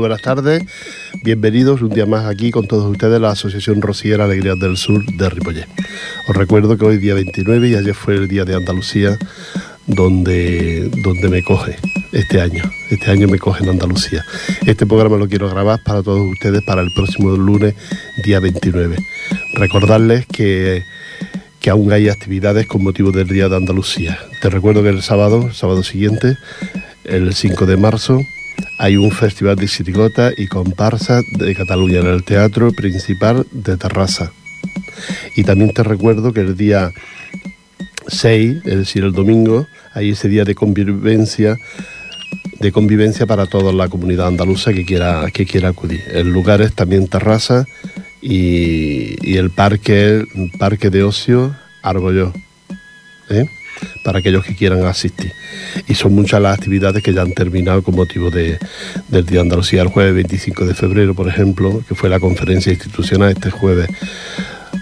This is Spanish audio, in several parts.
muy buenas tardes. Bienvenidos un día más aquí con todos ustedes la Asociación Rociera Alegrías del Sur de Ripollet. Os recuerdo que hoy día 29 y ayer fue el día de Andalucía donde, donde me coge este año. Este año me coge en Andalucía. Este programa lo quiero grabar para todos ustedes para el próximo lunes, día 29. Recordarles que, que aún hay actividades con motivo del Día de Andalucía. Te recuerdo que el sábado, sábado siguiente, el 5 de marzo, hay un festival de sirigota y comparsa de Cataluña en el Teatro Principal de Terrassa. Y también te recuerdo que el día 6, es decir, el domingo, hay ese día de convivencia de convivencia para toda la comunidad andaluza que quiera, que quiera acudir. El lugar es también Terraza y, el parque, parque de ocio Argolló, ¿eh? Para aquellos que quieran asistir. Y son muchas las actividades que ya han terminado con motivo de, del Día de Andalucía. El jueves 25 de febrero, por ejemplo, que fue la conferencia institucional este jueves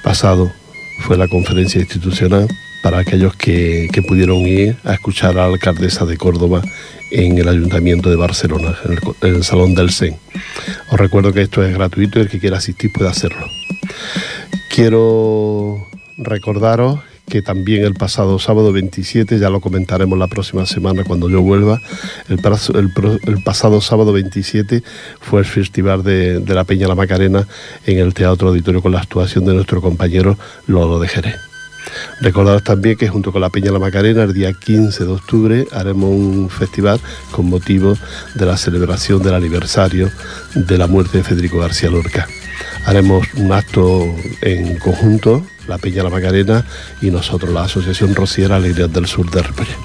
pasado, fue la conferencia institucional para aquellos que, pudieron ir a escuchar a la alcaldesa de Córdoba en el Ayuntamiento de Barcelona, en el, Salón del CEN. Os recuerdo que esto es gratuito y el que quiera asistir puede hacerlo. Quiero recordaros que también el pasado sábado 27, ya lo comentaremos la próxima semana cuando yo vuelva, el, pasado sábado 27 fue el Festival de, la Peña La Macarena en el Teatro Auditorio con la actuación de nuestro compañero Lolo de Jerez. Recordaros también que junto con la Peña La Macarena, el día 15 de octubre, haremos un festival con motivo de la celebración del aniversario de la muerte de Federico García Lorca. Haremos un acto en conjunto, la Peña La Macarena y nosotros, la Asociación Rociera Alegrías del Sur de Ripollet.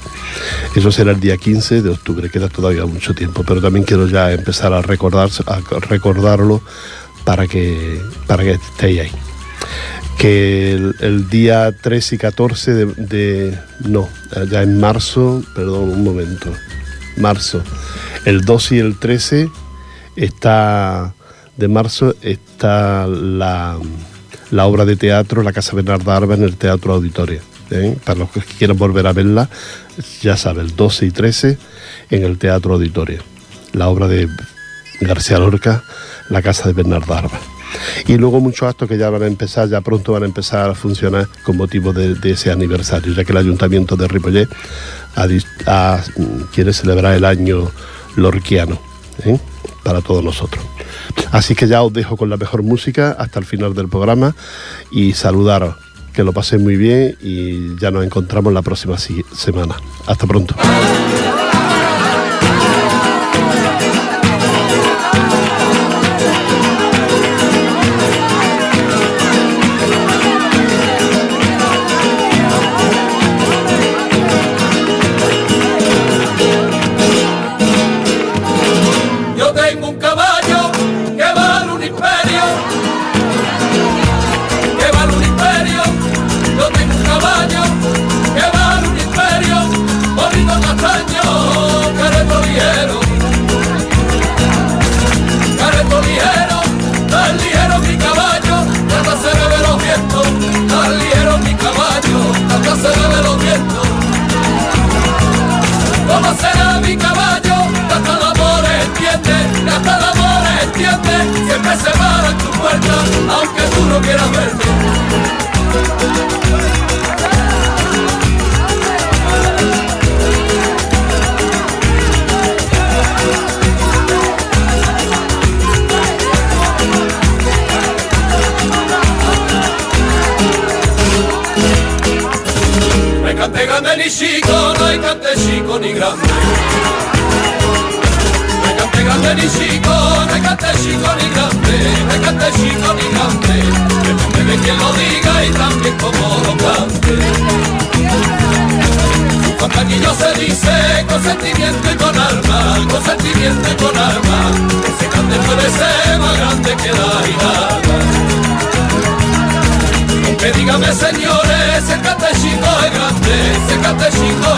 Eso será el día 15 de octubre, queda todavía mucho tiempo, pero también quiero ya empezar a, recordar, a recordarlo para que, para que estéis ahí que el, día 13 y 14 de, No, ya en marzo, perdón, un momento, marzo, el 12 y el 13 está... De marzo está la, obra de teatro La Casa Bernarda Arba en el Teatro Auditorio. ¿eh? Para los que quieran volver a verla, ya saben, el 12 y 13 en el Teatro Auditorio. La obra de García Lorca, La Casa de Bernarda Arba y luego muchos actos que ya van a empezar, ya pronto van a empezar a funcionar con motivo de, ese aniversario, ya que el Ayuntamiento de Ripollet quiere celebrar el año lorquiano ¿eh? para todos nosotros. Así que ya os dejo con la mejor música hasta el final del programa y saludaros, que lo paséis muy bien y ya nos encontramos la próxima semana. Hasta pronto. 在星河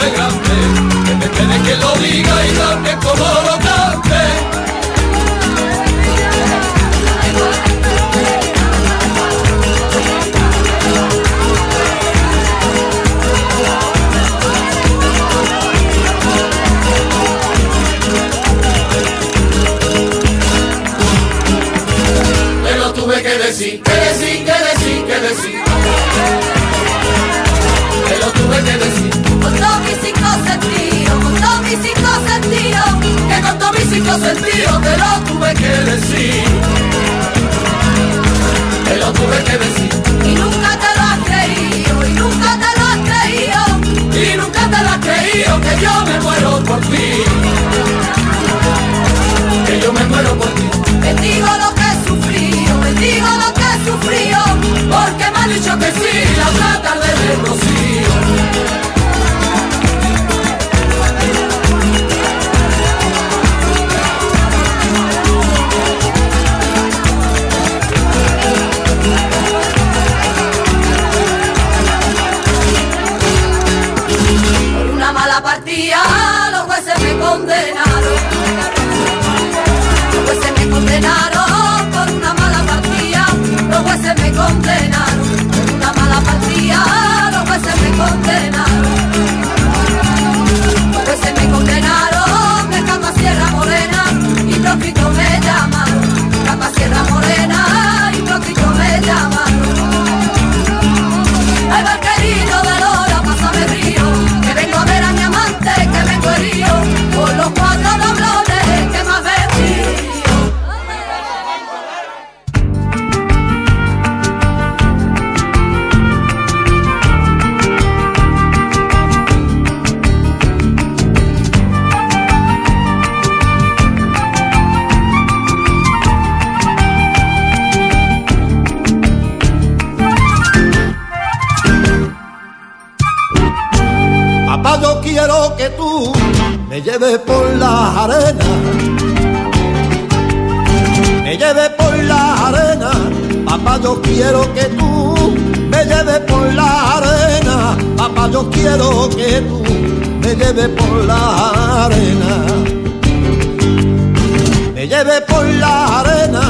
Por la arena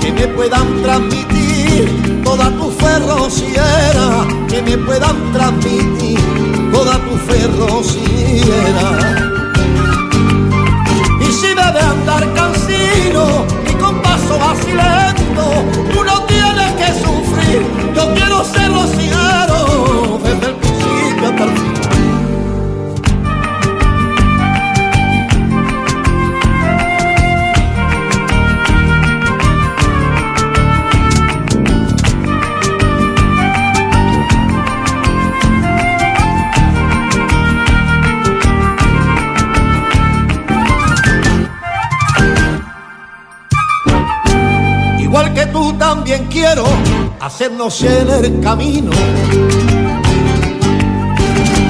que me puedan transmitir toda tu también quiero hacernos en el camino.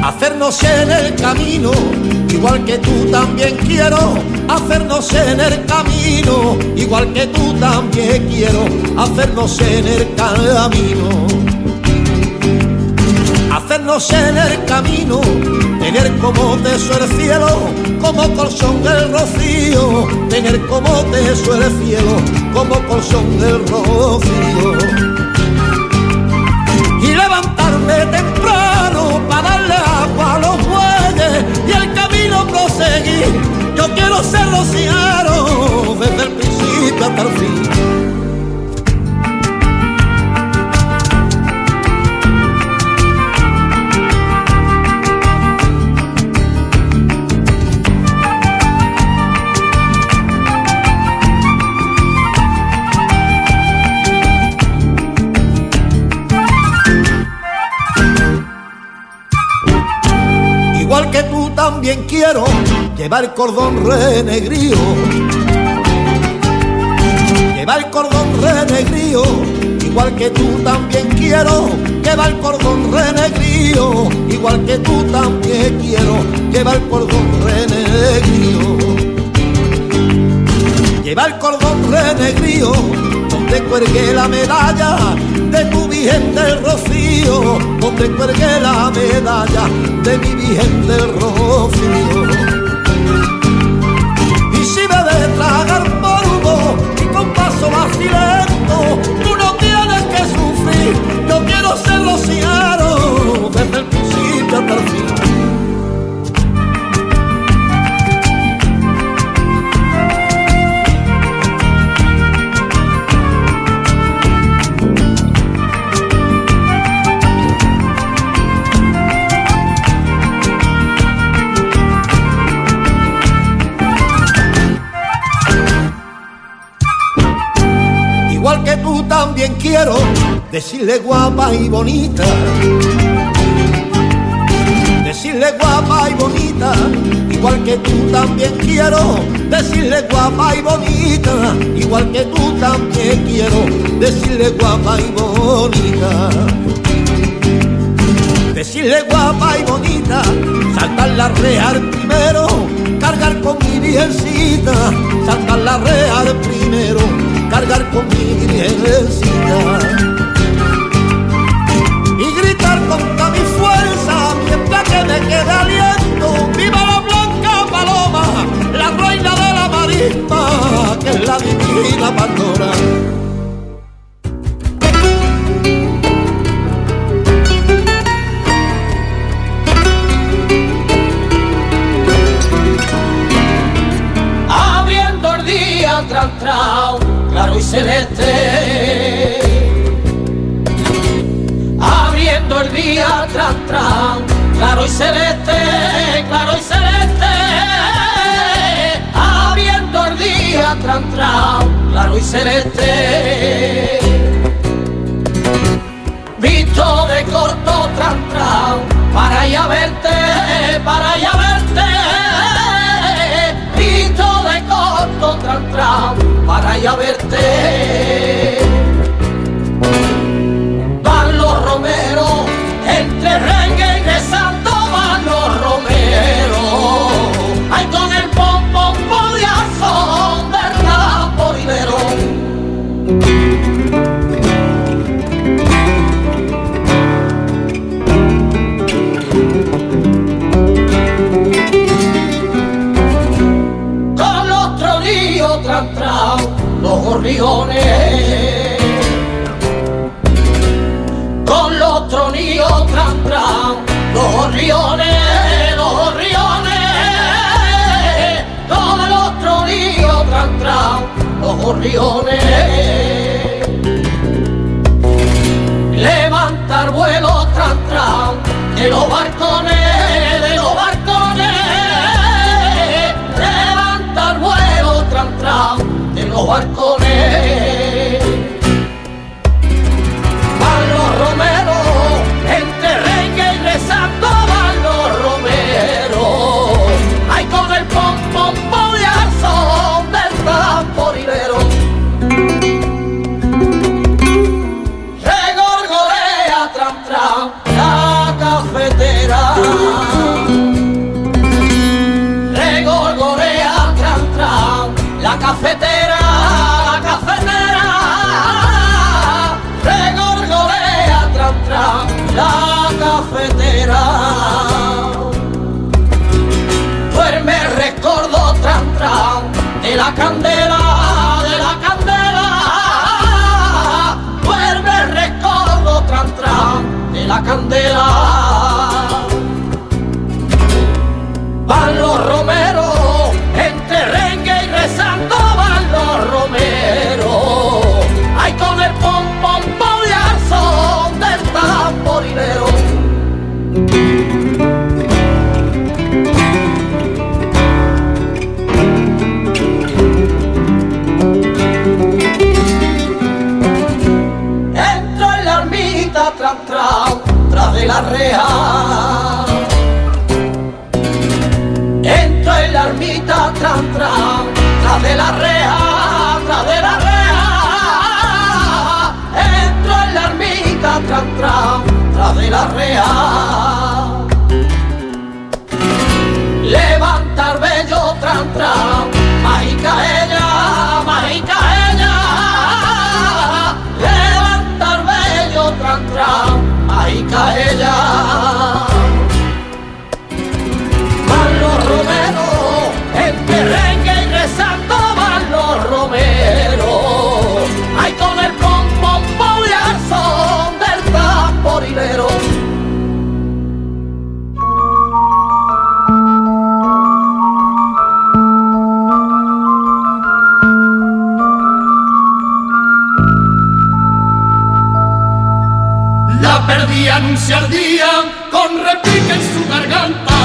Hacernos en el camino, igual que tú también quiero hacernos en el camino, igual que tú también quiero hacernos en el camino hacernos en el camino, tener como teso el cielo, como colchón del rocío, tener como teso el cielo, como colchón del rocío. Y levantarme temprano para darle agua a los bueyes y el camino proseguir. Yo quiero ser rociero desde el principio hasta el fin. También quiero llevar cordón renegrío. Llevar cordón renegrío. Igual que tú también quiero llevar cordón renegrío. Igual que tú también quiero llevar cordón renegrío. Llevar cordón renegrío donde cuelgue la medalla de tu Virgen del Rocío, donde cuelgue la medalla de mi Virgen del Rocío. Y si me tragar polvo y con paso vacilento, quiero decirle guapa y bonita. Decirle guapa y bonita, igual que tú también quiero decirle guapa y bonita, igual que tú también quiero decirle guapa y bonita. Decirle guapa y bonita, saltar la real primero, cargar con mi virgencita, saltar la real primero, cargar con Y gritar con toda mi fuerza, mientras que me quede aliento, viva la blanca paloma, la reina de la marisma, que es la divina Overtones Candela Entra en la ermita, tras, tras, de la reja, tras de la reja. Entra en la ermita, tras, tras, de la reja. se ardían con repique en su garganta.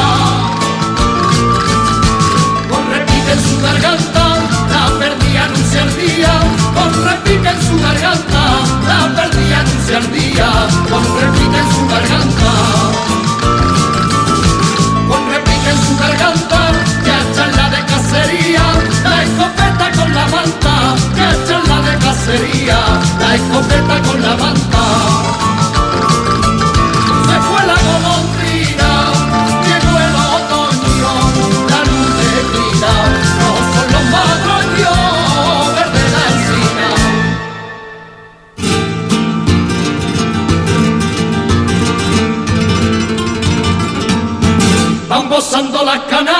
Con repique en su garganta, la perdían y se ardían. Con repique en su garganta, la perdían y se ardían. Con repique en su garganta. Con repique en su garganta, que charla de cacería, la escopeta con la manta, que charla de cacería, la escopeta con la manta. usando la canasta.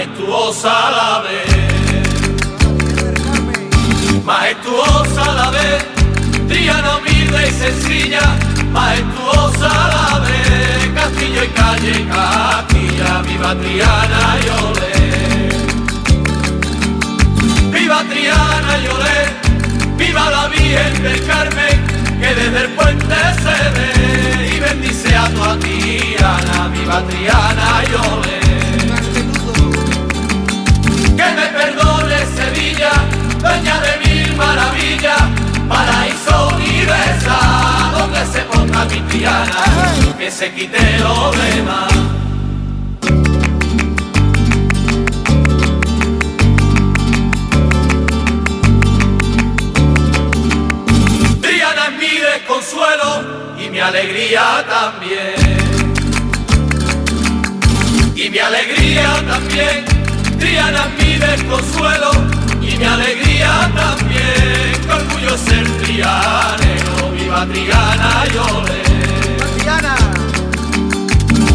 Majestuosa la vez. Majestuosa la vez, Triana humilde y sencilla, majestuosa la vez, castillo y calle, Castilla, viva Triana y olé. Viva Triana y olé, viva la Virgen del Carmen, que desde el puente se ve. Y bendice a tu Triana, viva Triana y olé. Perdone Sevilla, dueña de mil maravillas, paraíso universal, donde se ponga mi triana, que se quite lo demás. Triana es mi desconsuelo y mi alegría también. Y mi alegría también, Triana mi desconsuelo y mi alegría también, que orgullo ser trianero, viva Triana y olé. Triana.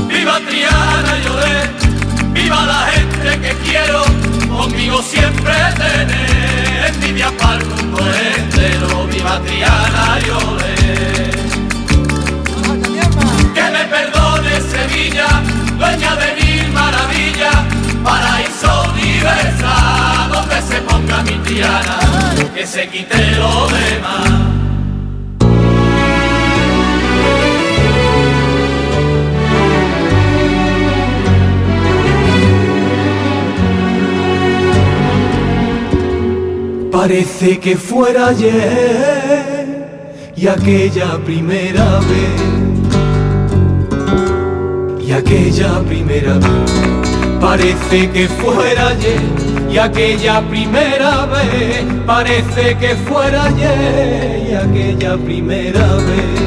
Viva Triana y olé, viva la gente que quiero, conmigo siempre tener, envidia para el mundo entero, viva Triana y olé. Que me perdone Sevilla, que se quite lo demás. Parece que fuera ayer y aquella primera vez, y aquella primera vez Parece que fuera ayer y aquella primera vez. Parece que fuera ayer y aquella primera vez.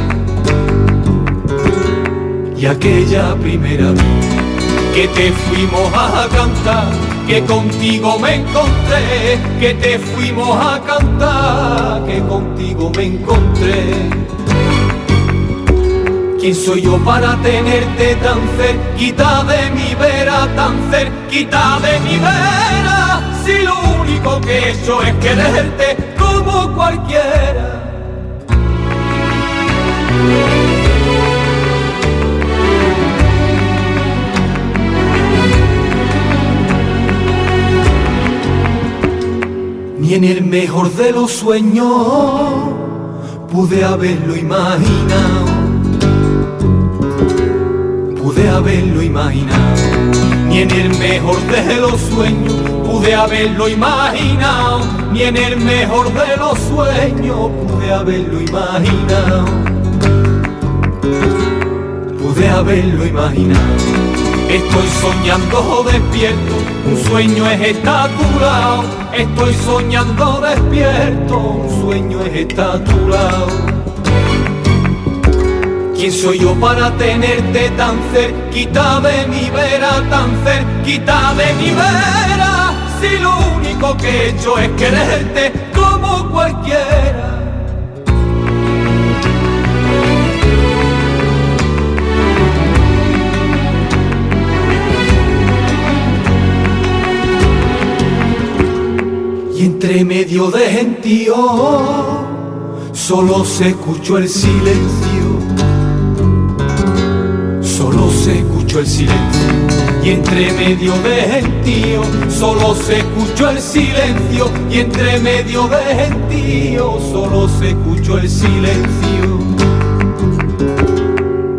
Y aquella primera vez que te fuimos a cantar, que contigo me encontré, que te fuimos a cantar, que contigo me encontré. ¿Quién soy yo para tenerte tan cerquita de mi vera, tan cerquita de mi vera? Único que he hecho es quererte como cualquiera. Ni en el mejor de los sueños pude haberlo imaginado pude haberlo imaginado. Ni en el mejor de los sueños pude haberlo imaginado, ni en el mejor de los sueños pude haberlo imaginado. Pude haberlo imaginado. Estoy soñando despierto, un sueño es estaturado. Estoy soñando despierto, un sueño es estaturado. ¿Quién soy yo para tenerte tan cerquita de mi vera, tan cerquita de mi vera? Si lo único que he hecho es quererte como cualquiera. Y entre medio de gentío solo se escuchó el silencio el silencio. Y entre medio de gentío solo se escuchó el silencio. Y entre medio de gentío solo se escuchó el silencio.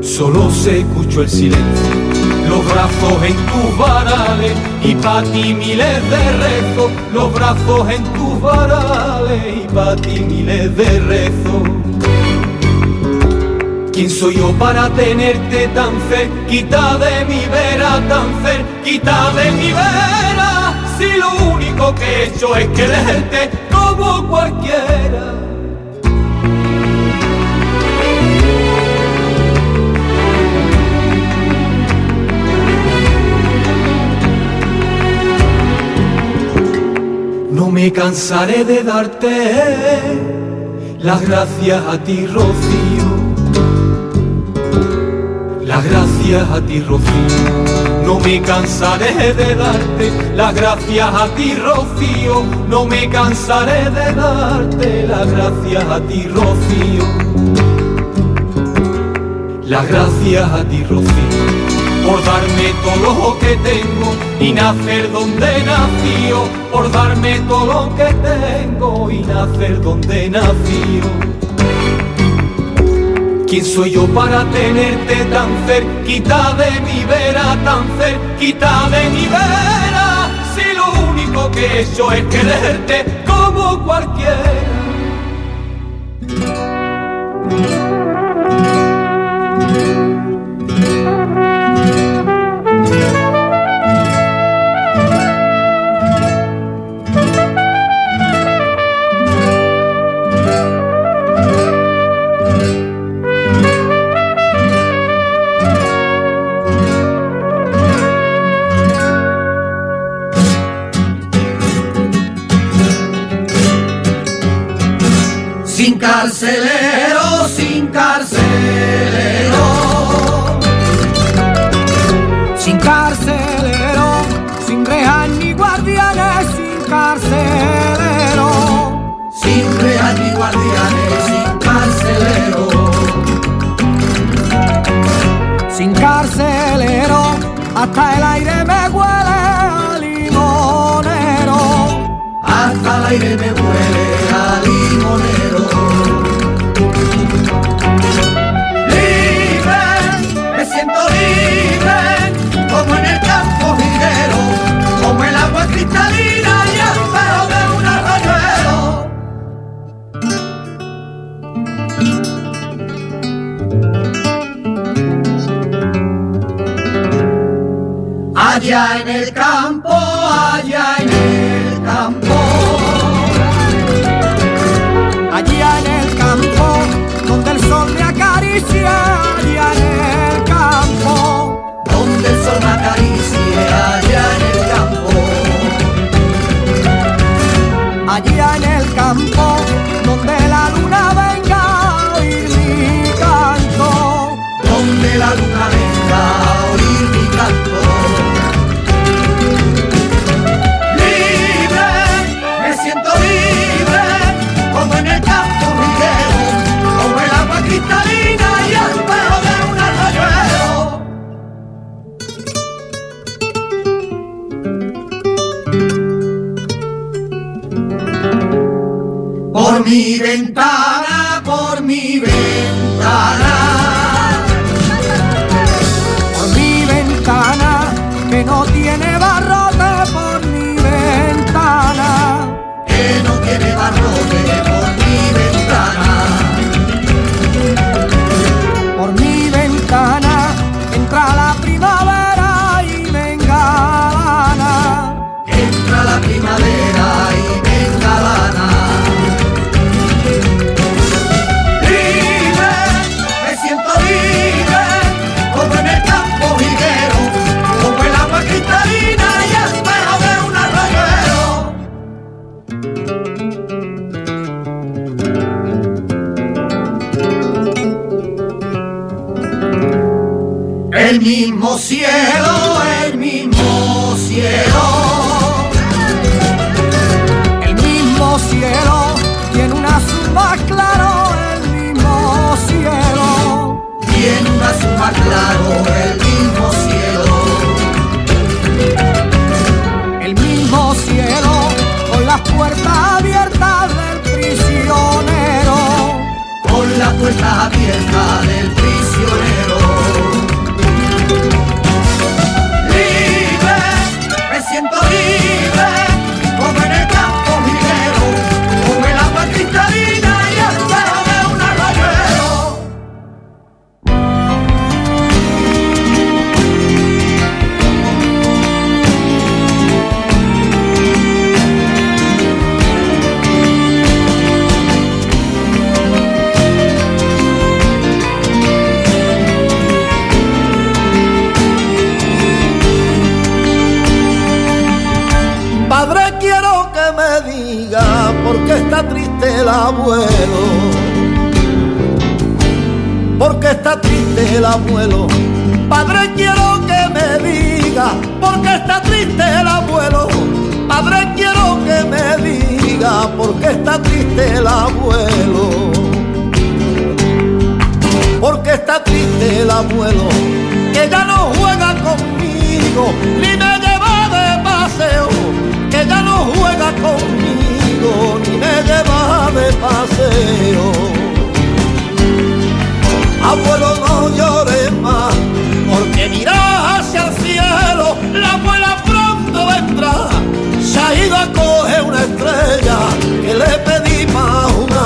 Solo se escuchó el silencio. Los brazos en tus varales y pa' ti miles de rezos. Los brazos en tus varales y pa' ti miles de rezos ¿Quién soy yo para tenerte tan cerquita de mi vera, tan cerquita de mi vera? Si lo único que he hecho es quererte como cualquiera. No me cansaré de darte las gracias a ti, Rocío las gracias a ti, Rocío. No me cansaré de darte las gracias a ti, Rocío. No me cansaré de darte las gracias a ti, Rocío. Las gracias a ti, Rocío, por darme todo lo que tengo y nacer donde nació, por darme todo lo que tengo y nacer donde nació. ¿Quién soy yo para tenerte tan cerquita de mi vera, tan cerquita de mi vera? Si lo único que he hecho es quererte como cualquiera. Sin rejas ni guardianes, sin carcelero. Sin rejas ni guardianes, sin carcelero. Sin carcelero, hasta el aire me huele a limonero. Hasta el aire me huele Allá en el campo, allá en el campo. Allá en el campo, donde el sol me acaricia, allá en el campo. Donde el sol me acaricia, allá en el campo allá en el campo, por mi ventana, por mi ventana. El mismo cielo, el mismo cielo. El mismo cielo tiene un azul más claro, el mismo cielo. Tiene un azul más claro, el mismo cielo. El mismo cielo con las puertas abiertas del prisionero. Con las puertas abiertas del prisionero. Está triste el abuelo. Porque está triste el abuelo, que ya no juega conmigo, ni me lleva de paseo, que ya no juega conmigo, ni me lleva de paseo. Abuelo, no llores más, porque mira hacia el cielo, la abuela pronto vendrá. Se ha ido a que le pedí más una.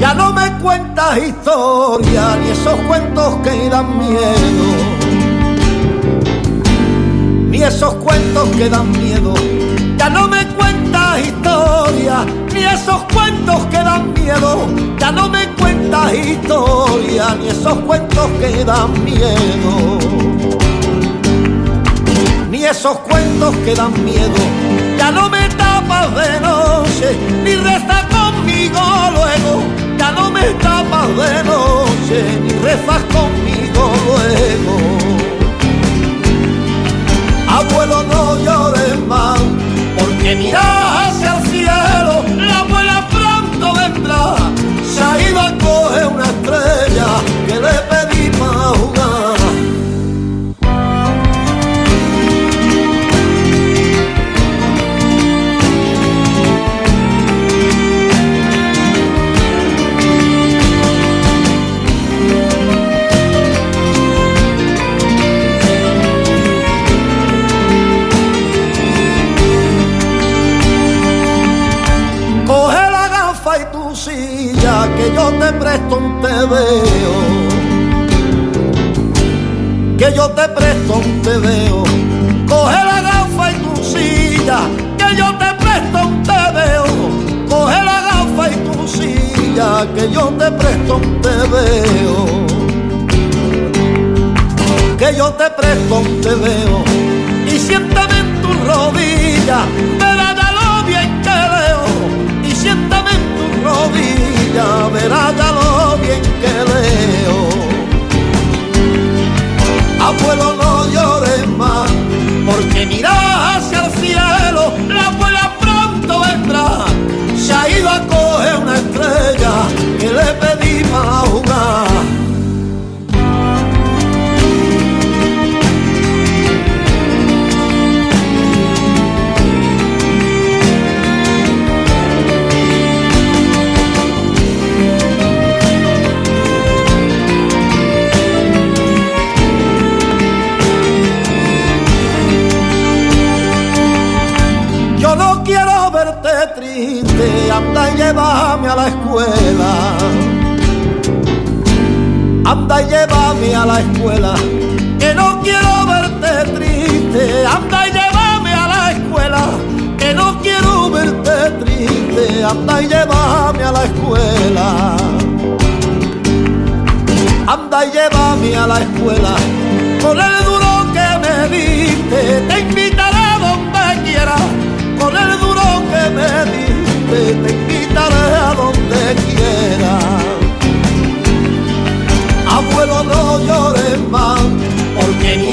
Ya no me cuentas historia ni esos cuentos que dan miedo. Ni esos cuentos que dan miedo. Ya no me cuentas historia ni esos cuentos que dan miedo. Ya no me cuentas historia ni esos cuentos que dan miedo. Ni esos cuentos que dan miedo. Ya no me tapas de noche ni resta conmigo luego ya no me tapas de noche ni rezas conmigo luego. Abuelo, no llores más, porque mira hacia el cielo, la abuela pronto vendrá. Se ido a coger una estrella que le pedí para jugar. Te tebeo. Que yo te presto un tebeo. Coge la gafa y tu silla, que yo te presto un tebeo. Coge la gafa y tu silla, que yo te presto un tebeo. Que yo te presto un tebeo. Y siéntame en tu rodilla, verás ya lo bien que veo y siéntame en tu rodilla, verás ya que leo. Abuelo, no llores más, porque mira hacia el cielo, la abuela pronto vendrá. Se ha ido a coger una estrella que le pedí para jugar. llévame a la escuela. Anda y llévame a la escuela, que no quiero verte triste. Anda y llévame a la escuela, que no quiero verte triste. Anda y llévame a la escuela. Anda y llévame a la escuela, con el duro que me diste. Te invitaré donde quiera, con el duro que me diste te invitaré a donde quiera. Abuelo, no llores más, porque mi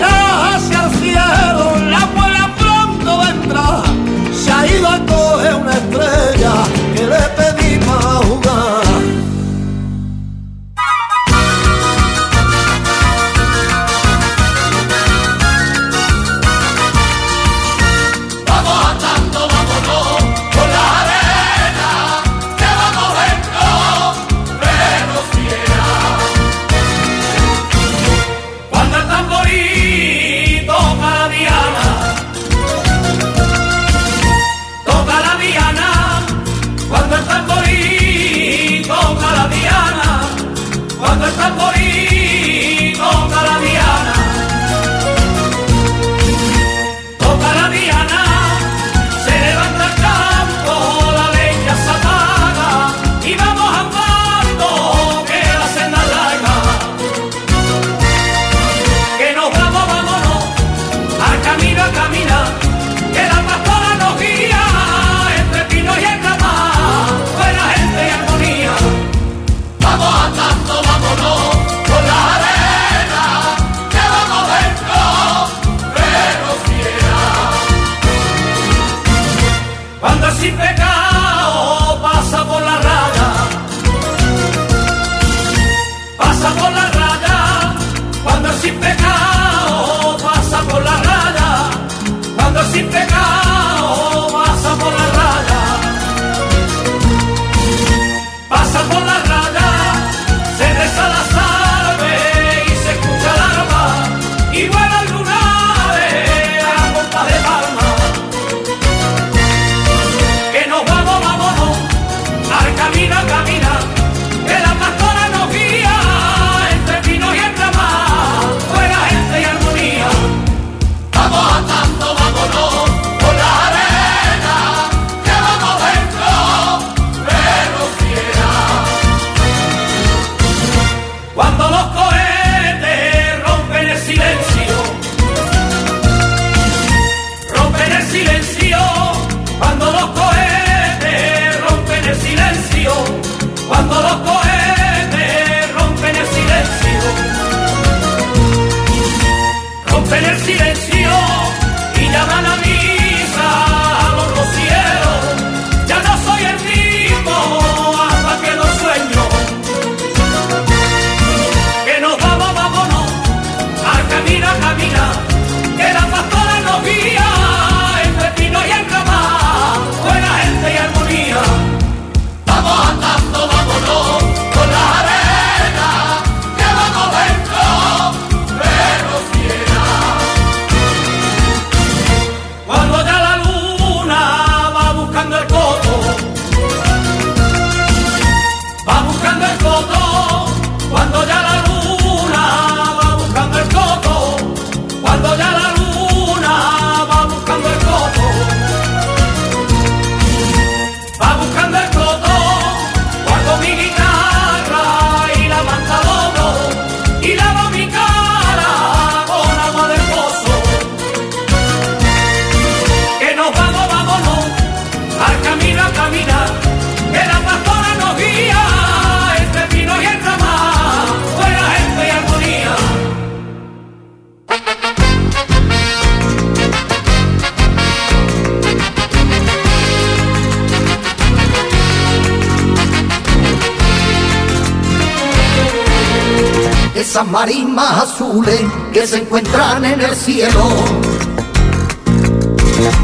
esas marismas azules que se encuentran en el cielo.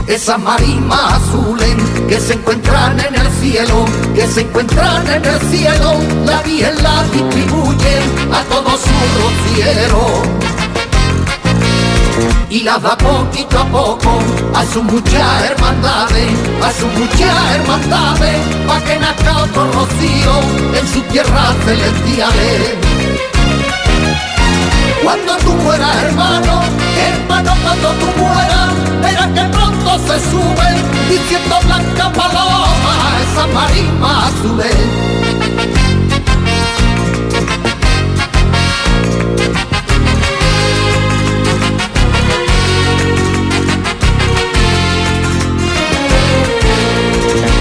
Esas marismas azules que se encuentran en el cielo, que se encuentran en el cielo, la Virgen la distribuye a todos sus rocieros y las da poquito a poco a sus muchas hermandades, a sus muchas hermandades, para que nazca otro rocío en sus tierras celestiales cuando tú fueras hermano, hermano cuando tú fueras, verás que pronto se suben, diciendo blanca paloma esa marima azules.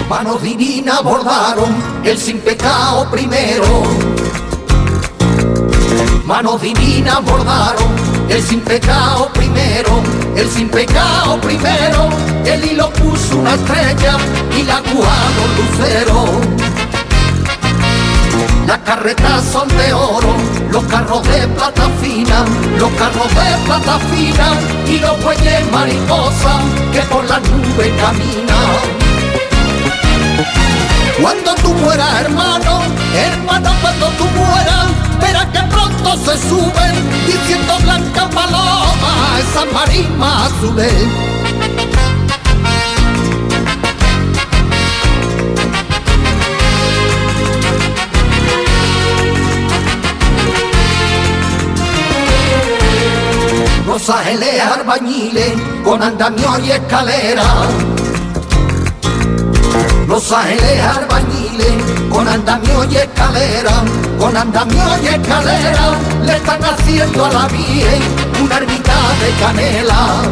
Manos divinas bordaron el sin pecado primero Manos divinas bordaron el sin pecado primero, el sin pecado primero. El hilo puso una estrella y la cuajó lucero. Las carretas son de oro, los carros de plata fina, los carros de plata fina y los bueyes mariposa que por las nubes caminan. Cuando tú mueras, hermano, hermano, cuando tú mueras, verás que pronto se suben diciendo blanca paloma, esa marisma azules. Los ángeles arbañiles con andamio y escalera. Los ángeles albañiles con andamio y escalera, con andamio y escalera, le están haciendo a la Virgen una ermita de canela.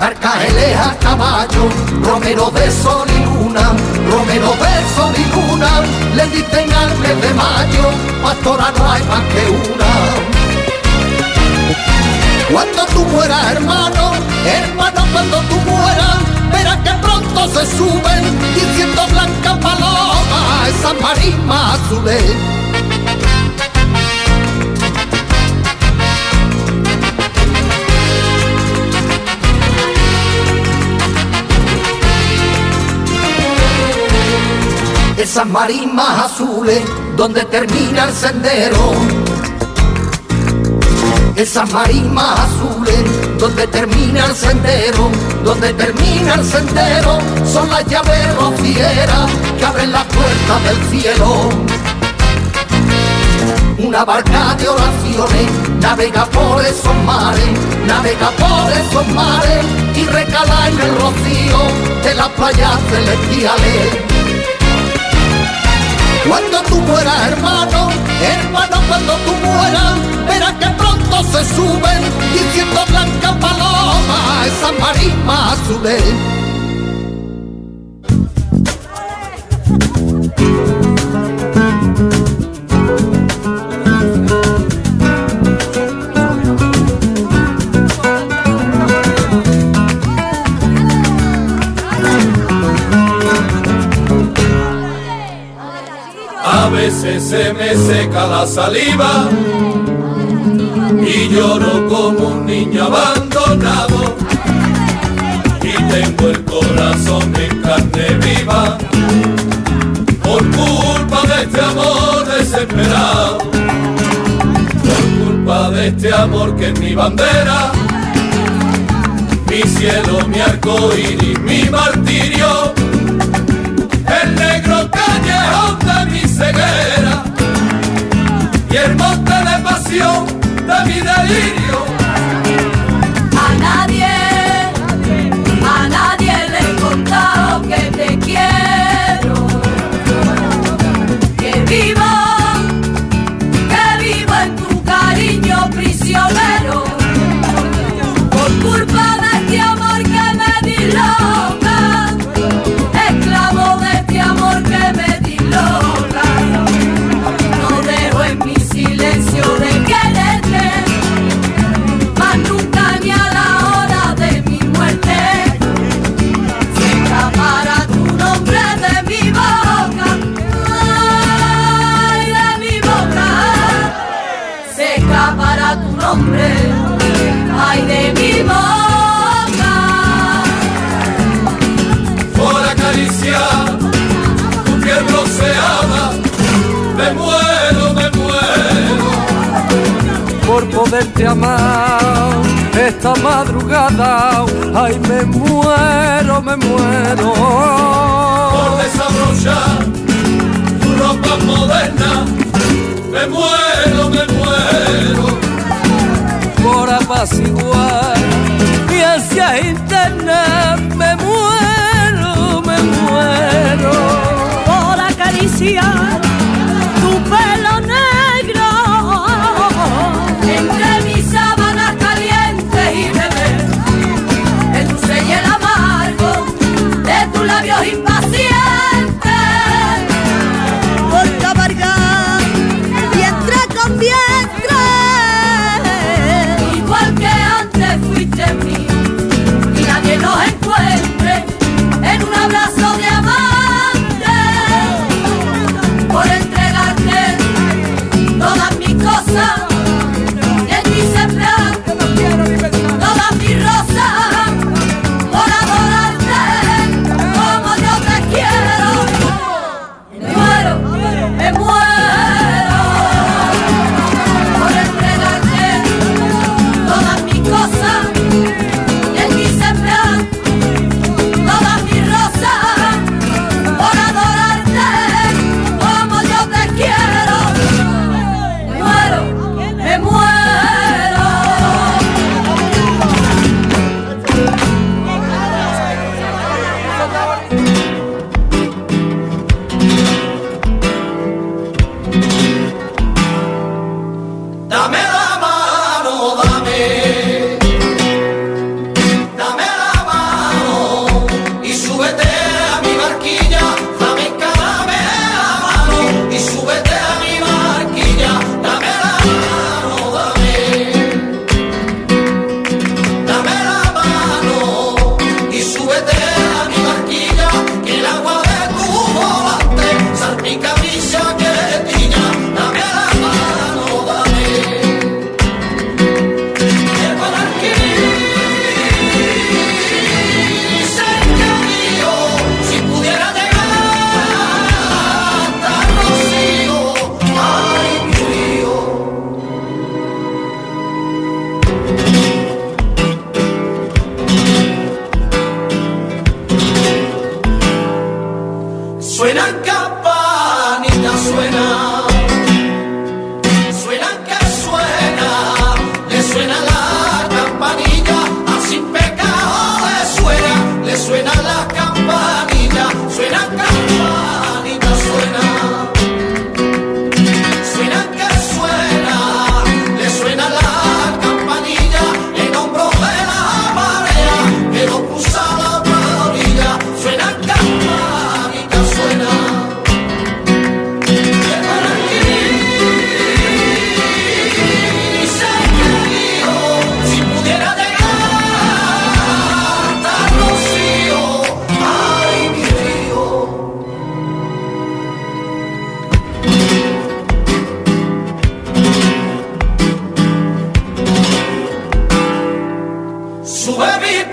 Arcángeles a caballo, romero de sol y luna, romero de sol y luna, le dicen al mes de mayo, pastora no hay más que una. Cuando tú mueras, hermano, hermano, cuando tú mueras, verás que pronto se suben diciendo blanca paloma, esa marisma azules. Esas marismas azules donde termina el sendero esas marismas azules, donde termina el sendero, donde termina el sendero, son las llaves rocieras que abren las puertas del cielo. Una barca de oraciones navega por esos mares, navega por esos mares y recala en el rocío de las playas celestiales. Cuando tú mueras, hermano, hermano, cuando tú mueras, verás que pronto se suben diciendo blanca paloma, esa marisma azules. A veces se me seca la saliva y lloro como un niño abandonado. Y tengo el corazón en carne viva. Por culpa de este amor desesperado, por culpa de este amor que es mi bandera, mi cielo, mi arco iris, mi martirio. El negro callejón de mi ceguera. Y el monte de pasión de mi delirio. A poderte amar esta madrugada. Ay, me muero, me muero. Por desabrochar tu ropa moderna. Me muero, me muero. Por apaciguar internet. Me muero, me muero. por acariciar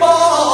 ball.